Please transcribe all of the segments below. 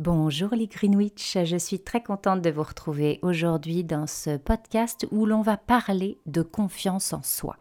Bonjour les Greenwich, je suis très contente de vous retrouver aujourd'hui dans ce podcast où l'on va parler de confiance en soi.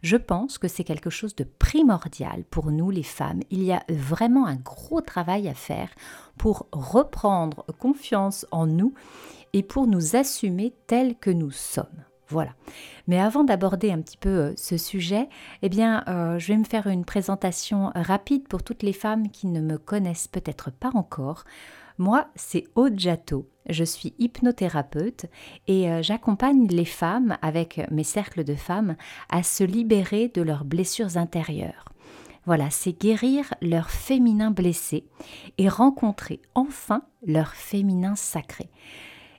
Je pense que c'est quelque chose de primordial pour nous les femmes. Il y a vraiment un gros travail à faire pour reprendre confiance en nous et pour nous assumer tels que nous sommes. Voilà. Mais avant d'aborder un petit peu euh, ce sujet, eh bien, euh, je vais me faire une présentation rapide pour toutes les femmes qui ne me connaissent peut-être pas encore. Moi, c'est Aude Jatto. Je suis hypnothérapeute et euh, j'accompagne les femmes, avec mes cercles de femmes, à se libérer de leurs blessures intérieures. Voilà, c'est guérir leur féminin blessé et rencontrer enfin leur féminin sacré.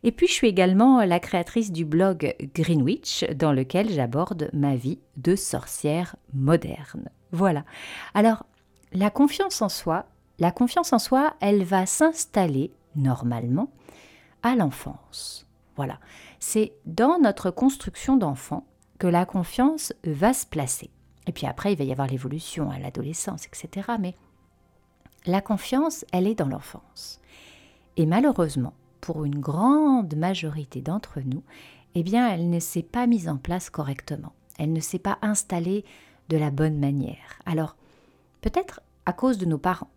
Et puis je suis également la créatrice du blog Greenwich dans lequel j'aborde ma vie de sorcière moderne. Voilà. Alors, la confiance en soi, la confiance en soi, elle va s'installer normalement à l'enfance. Voilà. C'est dans notre construction d'enfant que la confiance va se placer. Et puis après, il va y avoir l'évolution à l'adolescence, etc. Mais la confiance, elle est dans l'enfance. Et malheureusement, pour une grande majorité d'entre nous, eh bien, elle ne s'est pas mise en place correctement. Elle ne s'est pas installée de la bonne manière. Alors, peut-être à cause de nos parents,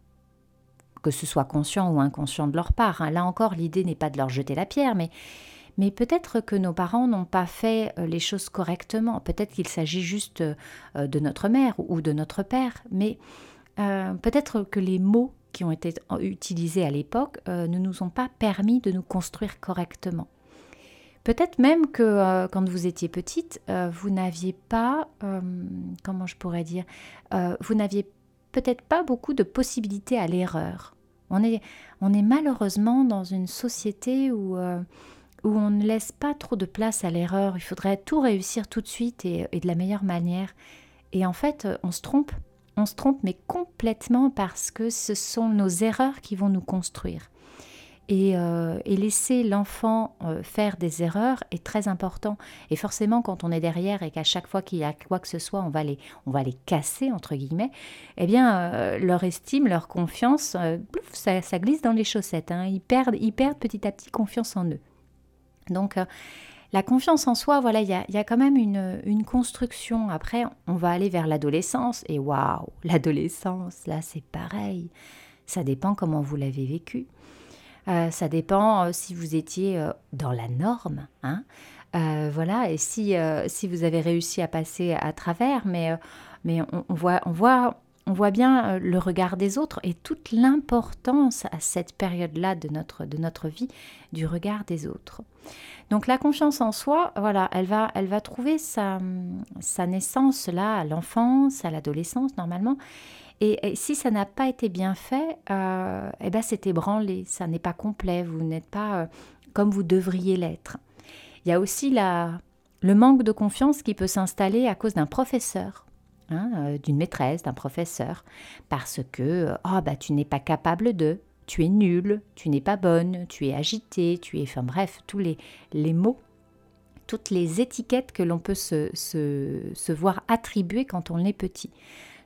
que ce soit conscient ou inconscient de leur part. Hein. Là encore, l'idée n'est pas de leur jeter la pierre, mais, peut-être que nos parents n'ont pas fait euh, les choses correctement. Peut-être qu'il s'agit juste euh, de notre mère ou de notre père, mais euh, peut-être que les mots qui ont été utilisés à l'époque euh, ne nous ont pas permis de nous construire correctement. Peut-être même que euh, quand vous étiez petite, euh, vous n'aviez pas, comment je pourrais dire, vous n'aviez peut-être pas beaucoup de possibilités à l'erreur. On est, malheureusement dans une société où, où on ne laisse pas trop de place à l'erreur. Il faudrait tout réussir tout de suite et de la meilleure manière. Et en fait, on se trompe on se trompe, mais complètement parce que ce sont nos erreurs qui vont nous construire. Et, euh, laisser l'enfant euh, faire des erreurs est très important. Et forcément, quand on est derrière et qu'à chaque fois qu'il y a quoi que ce soit, on va les, on va les casser, entre guillemets, eh bien, euh, leur estime, leur confiance, ça, ça, glisse dans les chaussettes. Hein. Ils, perdent, ils perdent petit à petit confiance en eux. Donc, la confiance en soi, voilà, il y a, quand même une, construction. Après, on va aller vers l'adolescence et waouh, l'adolescence, là, c'est pareil. Ça dépend comment vous l'avez vécu. Euh, ça dépend euh, si vous étiez euh, dans la norme, hein. voilà, et si, si vous avez réussi à passer à travers, mais, mais on, voit, on voit on voit bien le regard des autres et toute l'importance à cette période-là de notre, de notre vie du regard des autres. Donc la confiance en soi, voilà, elle va, elle va trouver sa, sa naissance là à l'enfance, à l'adolescence normalement. Et, si ça n'a pas été bien fait, euh, eh ben c'est ébranlé, ça n'est pas complet, vous n'êtes pas euh, comme vous devriez l'être. Il y a aussi la, le manque de confiance qui peut s'installer à cause d'un professeur. Hein, euh, d'une maîtresse, d'un professeur, parce que oh, bah, tu n'es pas capable de, tu es nul, tu n'es pas bonne, tu es agité, tu es, enfin bref, tous les, les mots, toutes les étiquettes que l'on peut se, se, voir attribuer quand on est petit.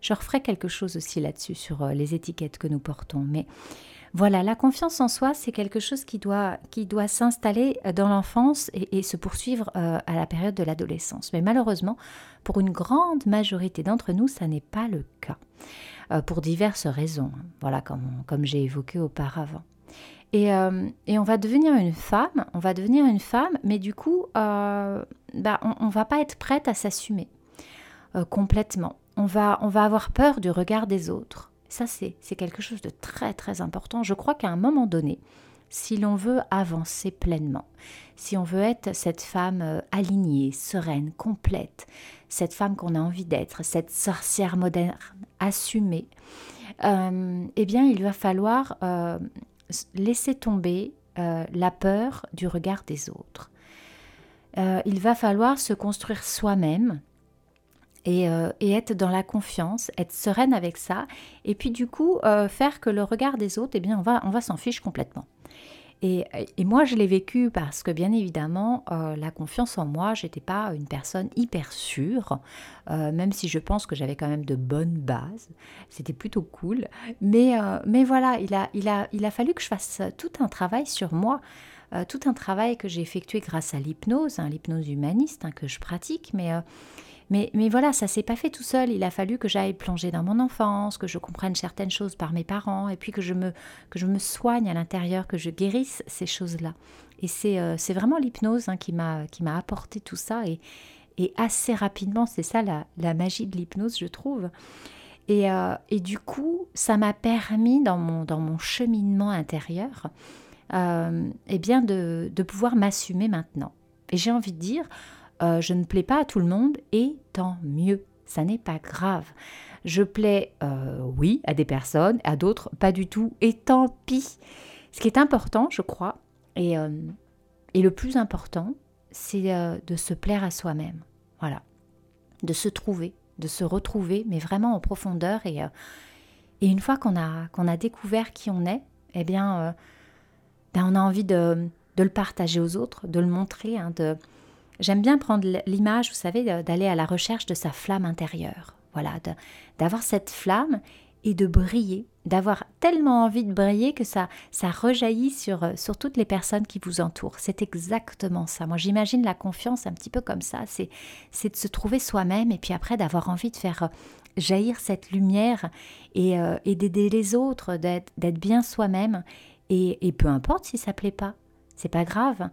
Je referai quelque chose aussi là-dessus sur euh, les étiquettes que nous portons, mais voilà, la confiance en soi, c'est quelque chose qui doit, qui doit s'installer euh, dans l'enfance et, se poursuivre euh, à la période de l'adolescence. Mais malheureusement, pour une grande majorité d'entre nous, ça n'est pas le cas. Euh, pour diverses raisons, hein. voilà, comme, comme j'ai évoqué auparavant. Et, et, on va devenir une femme, on va devenir une femme, mais du coup, bah, on ne va pas être prête à s'assumer complètement. On va, on va avoir peur du regard des autres. Ça, c'est quelque chose de très, très important. Je crois qu'à un moment donné, si l'on veut avancer pleinement, si on veut être cette femme alignée, sereine, complète, cette femme qu'on a envie d'être, cette sorcière moderne assumée, euh, eh bien, il va falloir euh, laisser tomber euh, la peur du regard des autres. il va falloir se construire soi-même et, être dans la confiance, être sereine avec ça, et puis du coup faire que le regard des autres, eh bien, on va, on va s'en fiche complètement. Et, moi, je l'ai vécu parce que, bien évidemment, euh, la confiance en moi, j'étais pas une personne hyper sûre, euh, même si je pense que j'avais quand même de bonnes bases. C'était plutôt cool. Mais, euh, mais voilà, il a, il, a, il a fallu que je fasse tout un travail sur moi. tout un travail que j'ai effectué grâce à l'hypnose, hein, l'hypnose humaniste hein, que je pratique, mais mais, voilà, ça s'est pas fait tout seul. Il a fallu que j'aille plonger dans mon enfance, que je comprenne certaines choses par mes parents, et puis que je me, que je me soigne à l'intérieur, que je guérisse ces choses-là. Et c'est euh, vraiment l'hypnose hein, qui m'a apporté tout ça. Et, et assez rapidement, c'est ça la, la, magie de l'hypnose, je trouve. Et, euh, et, du coup, ça m'a permis dans mon, dans mon cheminement intérieur euh, eh bien de, de pouvoir m'assumer maintenant. Et j'ai envie de dire, euh, je ne plais pas à tout le monde et tant mieux, ça n'est pas grave. Je plais, euh, oui, à des personnes, à d'autres, pas du tout, et tant pis. Ce qui est important, je crois, et, euh, et le plus important, c'est de se plaire à soi-même. Voilà. De se trouver, de se retrouver, mais vraiment en profondeur. Et, une fois qu'on a, découvert qui on est, eh bien, ben on a envie de, de, le partager aux autres, de le montrer, hein, de, J'aime bien prendre l'image, vous savez, d'aller à la recherche de sa flamme intérieure. Voilà, d'avoir cette flamme et de briller, d'avoir tellement envie de briller que ça, ça rejaillit sur, sur toutes les personnes qui vous entourent. C'est exactement ça. Moi, j'imagine la confiance un petit peu comme ça. C'est, c'est de se trouver soi-même et puis après d'avoir envie de faire jaillir cette lumière et, euh, et d'aider les autres, d'être, d'être bien soi-même. Et, et peu importe si ça plaît pas, c'est pas grave.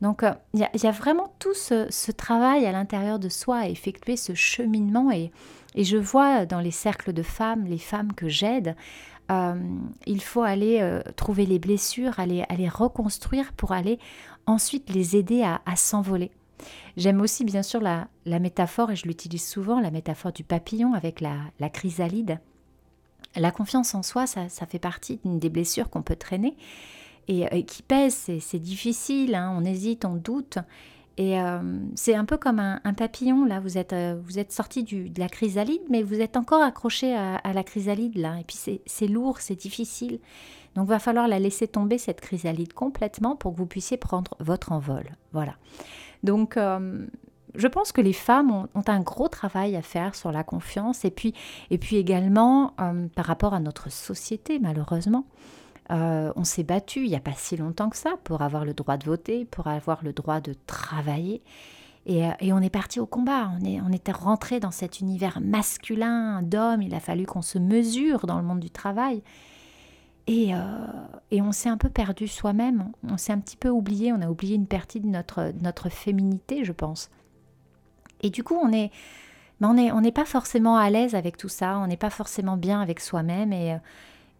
Donc euh, il y, a vraiment tout ce, travail à l'intérieur de soi à effectuer, ce cheminement. Et, je vois dans les cercles de femmes, les femmes que j'aide, euh, il faut aller euh, trouver les blessures, aller, aller reconstruire pour aller ensuite les aider à, s'envoler. J'aime aussi bien sûr la, métaphore, et je l'utilise souvent, la métaphore du papillon avec la, la chrysalide. La confiance en soi, ça, ça fait partie d'une des blessures qu'on peut traîner. Euh, et, qui pèse. C'est difficile, hein, on hésite, on doute. Et euh, c'est un peu comme un, papillon, là, vous êtes, euh, êtes sorti de la chrysalide, mais vous êtes encore accroché à, la chrysalide, là. Et puis c'est lourd, c'est difficile. Donc va falloir la laisser tomber, cette chrysalide, complètement pour que vous puissiez prendre votre envol. Voilà. Donc je pense que les femmes ont, un gros travail à faire sur la confiance et puis, et puis également par rapport à notre société, malheureusement. Euh, on s'est battu il n'y a pas si longtemps que ça pour avoir le droit de voter, pour avoir le droit de travailler. Et, euh, on est parti au combat. On, est, on était rentré dans cet univers masculin d'hommes. Il a fallu qu'on se mesure dans le monde du travail. Et, euh, et on s'est un peu perdu soi-même. On s'est un petit peu oublié. On a oublié une partie de notre, notre féminité, je pense. Et du coup, on est, ben on n'est on pas forcément à l'aise avec tout ça. On n'est pas forcément bien avec soi-même. Et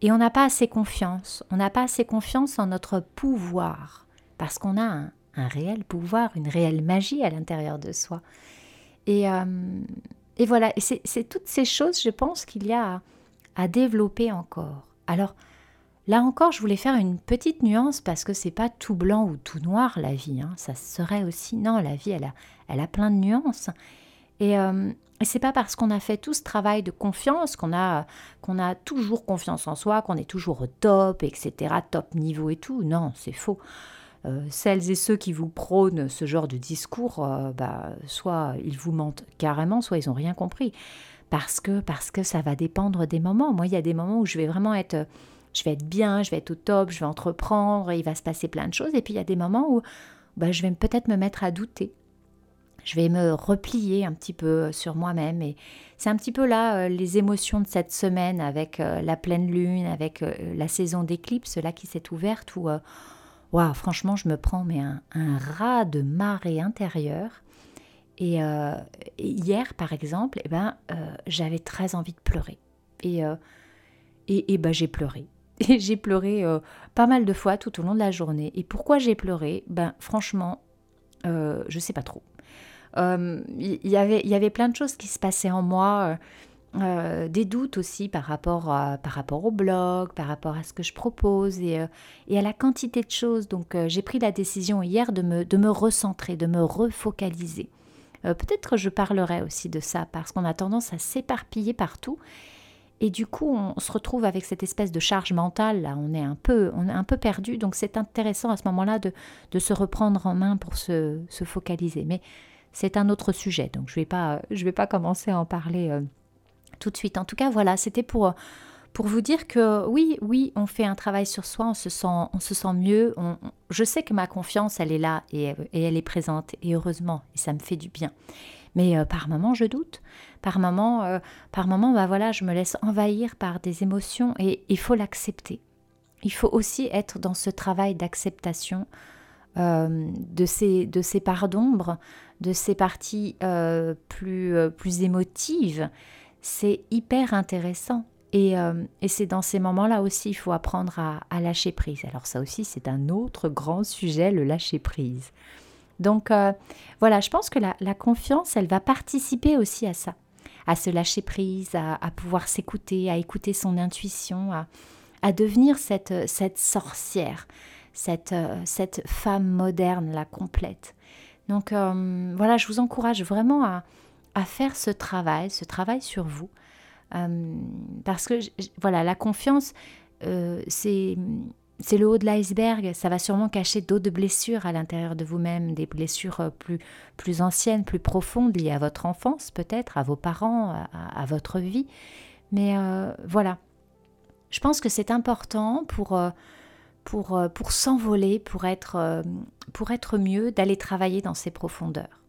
et on n'a pas assez confiance. On n'a pas assez confiance en notre pouvoir. Parce qu'on a un, réel pouvoir, une réelle magie à l'intérieur de soi. Et, euh, et voilà, c'est toutes ces choses, je pense, qu'il y a à, développer encore. Alors, là encore, je voulais faire une petite nuance parce que c'est pas tout blanc ou tout noir la vie. Hein. Ça serait aussi. Non, la vie, elle a, elle a plein de nuances. Et, euh, et c'est pas parce qu'on a fait tout ce travail de confiance qu'on a, qu'on a toujours confiance en soi, qu'on est toujours au top, etc., top niveau et tout. Non, c'est faux. Euh, celles et ceux qui vous prônent ce genre de discours, euh, bah, soit ils vous mentent carrément, soit ils n'ont rien compris. Parce que, parce que ça va dépendre des moments. Moi, il y a des moments où je vais vraiment être, je vais être bien, je vais être au top, je vais entreprendre, il va se passer plein de choses. Et puis il y a des moments où bah, je vais peut-être me mettre à douter je vais me replier un petit peu sur moi-même. Et c'est un petit peu là euh, les émotions de cette semaine avec euh, la pleine lune, avec euh, la saison d'éclipse là qui s'est ouverte où, waouh, franchement, je me prends mais un, ras de marée intérieure. Et, hier, par exemple, eh ben, j'avais très envie de pleurer. Et, et, ben, j'ai pleuré. Et j'ai pleuré pas mal de fois tout au long de la journée. Et pourquoi j'ai pleuré? Ben, franchement, je sais pas trop euh, y, avait, y avait plein de choses qui se passaient en moi. Euh, euh, des doutes aussi par rapport, par rapport au blog, par rapport à ce que je propose et, à la quantité de choses. Donc j'ai pris la décision hier de me, de me recentrer, de me refocaliser. Peut-être que je parlerai aussi de ça parce qu'on a tendance à s'éparpiller partout. Et du coup, on se retrouve avec cette espèce de charge mentale. Là, on est un peu, on est un peu perdu. Donc, c'est intéressant à ce moment-là de, de, se reprendre en main pour se, se focaliser. Mais c'est un autre sujet. Donc, je ne vais, pas, je vais pas commencer à en parler euh, tout de suite. En tout cas, voilà, c'était pour, pour vous dire que oui, oui, on fait un travail sur soi, on se sent, on se sent mieux. je sais que ma confiance, elle est là et, elle est présente. Et heureusement, et ça me fait du bien. Mais euh, par moments, je doute. Par moments, euh, par moment, bah voilà, je me laisse envahir par des émotions et il faut l'accepter. Il faut aussi être dans ce travail d'acceptation euh, de, ces, de ces parts d'ombre, de ces parties plus, plus émotives. C'est hyper intéressant. Et, et c'est dans ces moments-là aussi, il faut apprendre à, à lâcher prise. Alors ça aussi, c'est un autre grand sujet, le lâcher prise. Donc euh, voilà, je pense que la, confiance, elle va participer aussi à ça, à se lâcher prise, à, pouvoir s'écouter, à écouter son intuition, à, devenir cette, cette sorcière, cette, euh, cette femme moderne, la complète. Donc euh, voilà, je vous encourage vraiment à, faire ce travail, ce travail sur vous. parce que voilà, la confiance, c'est le haut de l'iceberg, ça va sûrement cacher d'autres blessures à l'intérieur de vous-même, des blessures euh, plus, plus anciennes, plus profondes, liées à votre enfance peut-être, à vos parents, à, votre vie. Mais euh, voilà, je pense que c'est important pour, euh, pour, pour s'envoler, pour être, pour être mieux, d'aller travailler dans ces profondeurs.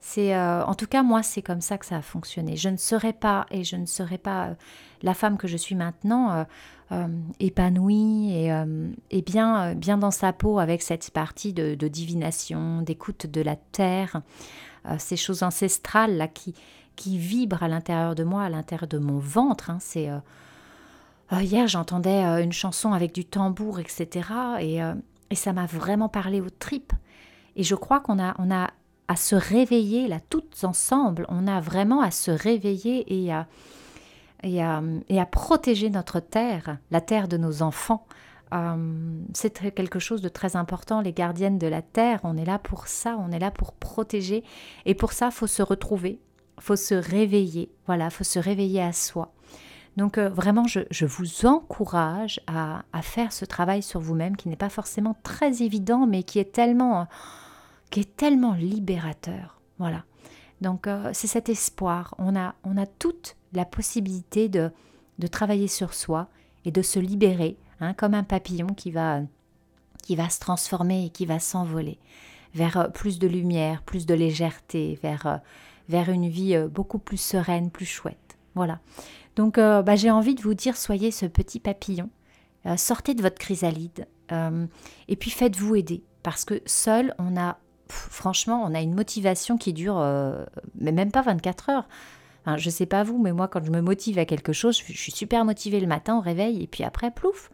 C'est, en tout cas, moi, c'est comme ça que ça a fonctionné. Je ne serais pas, et je ne serais pas la femme que je suis maintenant, euh, épanouie et, euh, et bien, euh, bien dans sa peau avec cette partie de, divination, d'écoute de la terre, ces choses ancestrales là qui, qui vibrent à l'intérieur de moi, à l'intérieur de mon ventre. Hein. c'est hier j'entendais une chanson avec du tambour, etc. Et, et ça m'a vraiment parlé aux tripes. Et je crois qu'on a, on a à se réveiller là toutes ensemble. On a vraiment à se réveiller et à et à, protéger notre terre, la terre de nos enfants. Euh, c'est quelque chose de très important, les gardiennes de la terre, on est là pour ça, on est là pour protéger. Et pour ça, faut se retrouver, faut se réveiller, voilà, faut se réveiller à soi. Donc euh, vraiment, je, vous encourage à, faire ce travail sur vous-même qui n'est pas forcément très évident, mais qui est tellement, qui est tellement libérateur. Voilà. Donc euh, c'est cet espoir. On a, on a toute la possibilité de, de travailler sur soi et de se libérer, hein, comme un papillon qui va, qui va se transformer et qui va s'envoler vers euh, plus de lumière, plus de légèreté, vers, euh, vers une vie beaucoup plus sereine, plus chouette. Voilà. Donc bah, j'ai envie de vous dire, soyez ce petit papillon, sortez de votre chrysalide et puis faites-vous aider. Parce que seul, on a franchement, on a une motivation qui dure, euh, mais même pas 24 heures. Enfin, je sais pas vous, mais moi, quand je me motive à quelque chose, je, suis super motivée le matin au réveil, et puis après, plouf,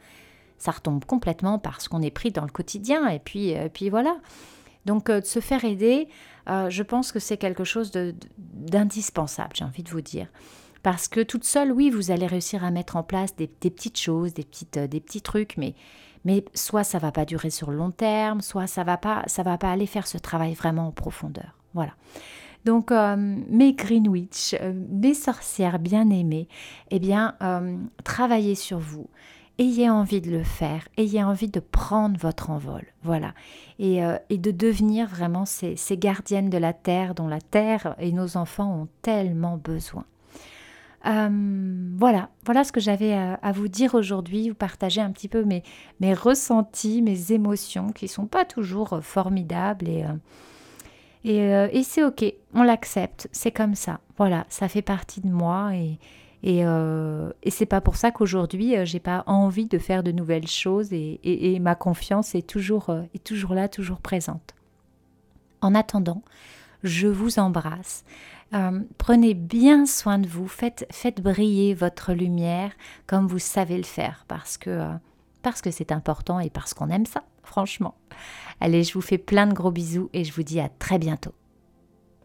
ça retombe complètement parce qu'on est pris dans le quotidien, et puis, euh, puis voilà. Donc, euh, de se faire aider, je pense que c'est quelque chose d'indispensable, j'ai envie de vous dire. Parce que toute seule, oui, vous allez réussir à mettre en place des, petites choses, des, petites, des petits trucs, mais mais soit ça va pas durer sur le long terme, soit ça va pas, ça va pas aller faire ce travail vraiment en profondeur. Voilà. Donc euh, mes Greenwich, euh, mes sorcières bien-aimées, eh bien, euh, travaillez sur vous. Ayez envie de le faire, ayez envie de prendre votre envol, voilà, et, et de devenir vraiment ces, ces gardiennes de la terre dont la terre et nos enfants ont tellement besoin. Euh, voilà, voilà ce que j'avais à, vous dire aujourd'hui, vous partager un petit peu mes, ressentis, mes émotions qui sont pas toujours euh, formidables et, euh, et, c'est ok, on l'accepte, c'est comme ça. Voilà, ça fait partie de moi et, et, et c'est pas pour ça qu'aujourd'hui j'ai pas envie de faire de nouvelles choses et, et ma confiance est toujours, est toujours là, toujours présente. En attendant, je vous embrasse. Euh, prenez bien soin de vous, faites, briller votre lumière comme vous savez le faire parce que euh, parce que c'est important et parce qu'on aime ça, franchement. Allez, je vous fais plein de gros bisous et je vous dis à très bientôt.